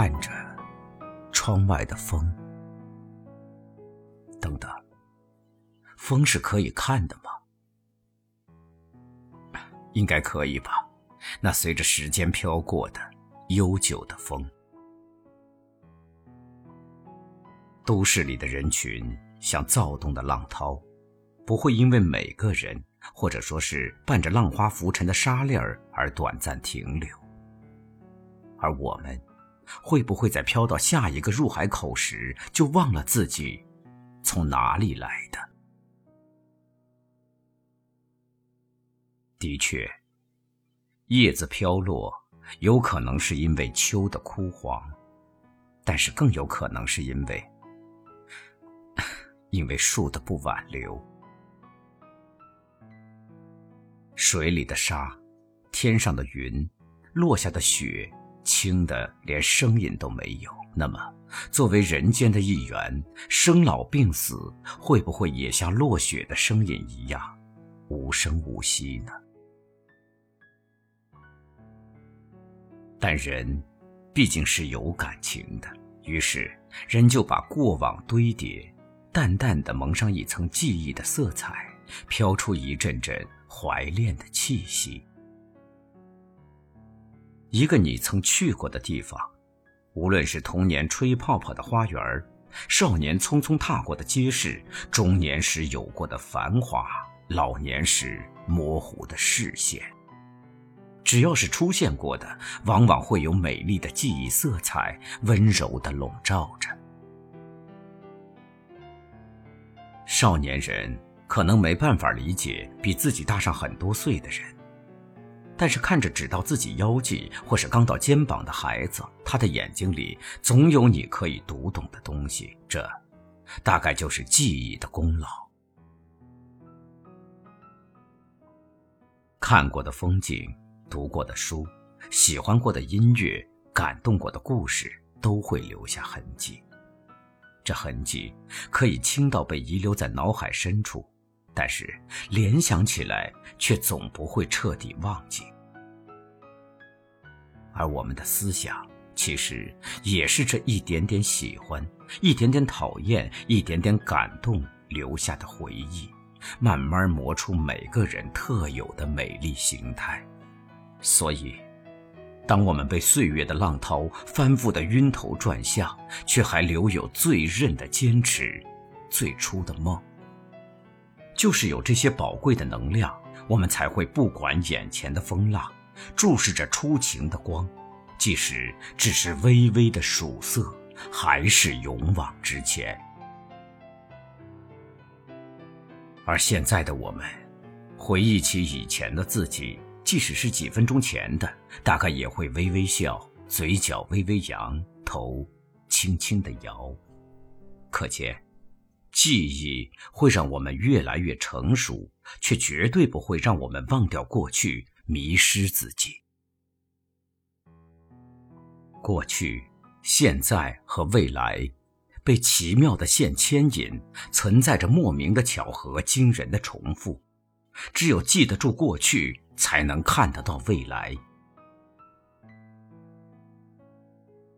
看着窗外的风。等等，风是可以看的吗？应该可以吧？那随着时间飘过的悠久的风。都市里的人群像躁动的浪涛，不会因为每个人或者说是伴着浪花浮沉的沙粒儿而短暂停留。而我们，会不会在飘到下一个入海口时，就忘了自己从哪里来的？的确，叶子飘落，有可能是因为秋的枯黄，但是更有可能是因为。因为树的不挽留，水里的沙，天上的云，落下的雪，轻的连声音都没有。那么，作为人间的一员，生老病死会不会也像落雪的声音一样，无声无息呢？但人，毕竟是有感情的，于是人就把过往堆叠。淡淡的蒙上一层记忆的色彩，飘出一阵阵怀恋的气息。一个你曾去过的地方，无论是童年吹泡泡的花园少年匆匆踏过的街市，中年时有过的繁华，老年时模糊的视线，只要是出现过的，往往会有美丽的记忆色彩温柔的笼罩着。少年人可能没办法理解比自己大上很多岁的人，但是看着只到自己腰际或是刚到肩膀的孩子，他的眼睛里总有你可以读懂的东西。这，大概就是记忆的功劳。看过的风景，读过的书，喜欢过的音乐，感动过的故事，都会留下痕迹。这痕迹可以轻到被遗留在脑海深处，但是联想起来却总不会彻底忘记。而我们的思想，其实也是这一点点喜欢、一点点讨厌、一点点感动留下的回忆，慢慢磨出每个人特有的美丽形态。所以。当我们被岁月的浪涛翻覆的晕头转向，却还留有最韧的坚持，最初的梦，就是有这些宝贵的能量，我们才会不管眼前的风浪，注视着初晴的光，即使只是微微的曙色，还是勇往直前。而现在的我们，回忆起以前的自己。即使是几分钟前的，大概也会微微笑，嘴角微微扬，头轻轻的摇。可见，记忆会让我们越来越成熟，却绝对不会让我们忘掉过去，迷失自己。过去、现在和未来，被奇妙的线牵引，存在着莫名的巧合，惊人的重复。只有记得住过去。才能看得到未来。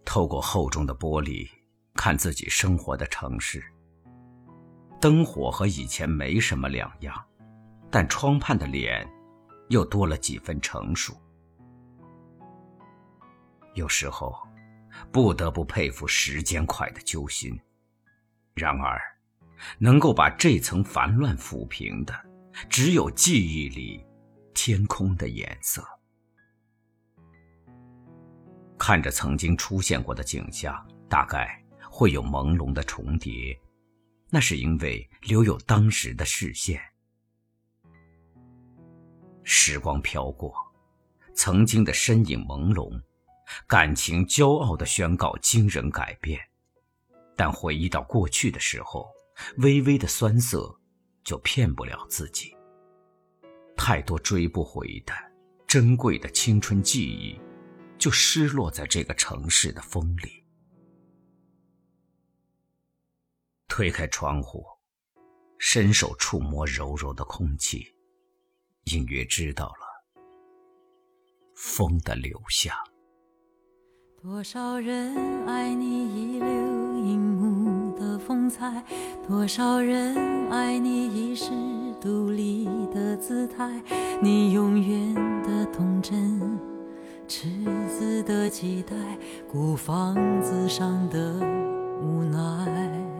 透过厚重的玻璃，看自己生活的城市。灯火和以前没什么两样，但窗畔的脸，又多了几分成熟。有时候，不得不佩服时间快的揪心。然而，能够把这层烦乱抚平的，只有记忆里。天空的颜色，看着曾经出现过的景象，大概会有朦胧的重叠，那是因为留有当时的视线。时光飘过，曾经的身影朦胧，感情骄傲的宣告惊人改变，但回忆到过去的时候，微微的酸涩，就骗不了自己。太多追不回的珍贵的青春记忆，就失落在这个城市的风里。推开窗户，伸手触摸柔柔的空气，隐约知道了风的流向。多少人爱你一流银幕的风采，多少人爱你一世独立的姿态，你永远的童真，赤子的期待，孤芳自赏的无奈。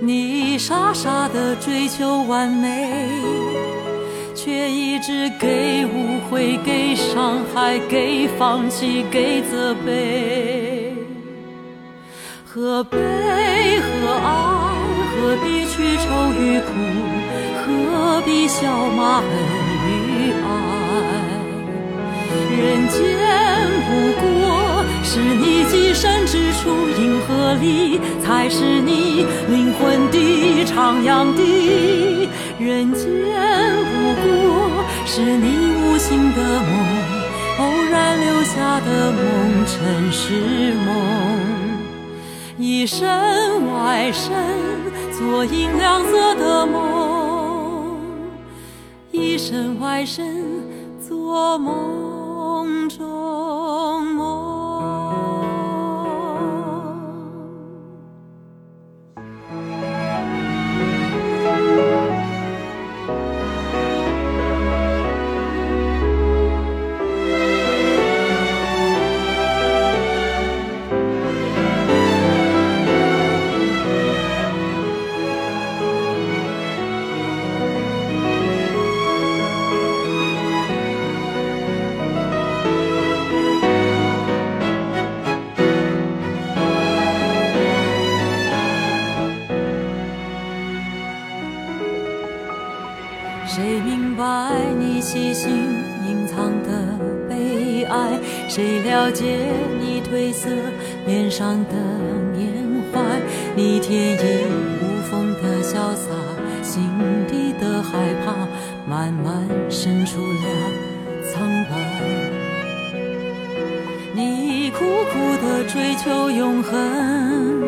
你傻傻的追求完美。却一直给误会，给伤害，给放弃，给责备。何悲何爱？何必去愁与苦？何必笑骂恨与爱？人间不过是你寄身之处，银河里才是你灵魂的徜徉地。人间不过是你无心的梦，偶然留下的梦，尘世梦。一身外身，做银亮色的梦；一身外身，做梦中谁了解你褪色脸上的缅怀？你天衣无缝的潇洒，心底的害怕，慢慢渗出了苍白。你苦苦的追求永恒，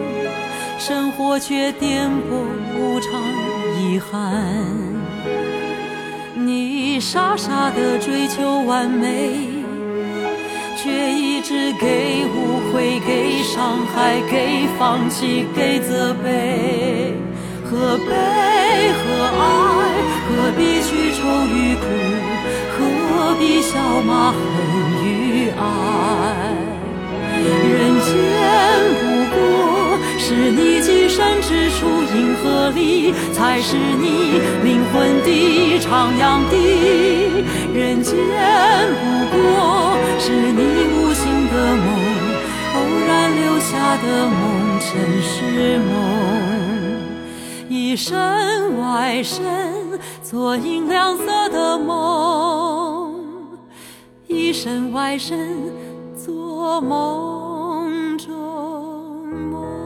生活却颠簸无常，遗憾。你傻傻的追求完美，却一直给误会、给伤害、给放弃、给责备。何悲何爱？何必去愁与苦？何必笑骂恨与爱？人间不过是你寄身之处，银河里才是你灵魂的徜徉地。人间他的梦尘是梦以身外身做银亮色的梦以身外身做梦中梦。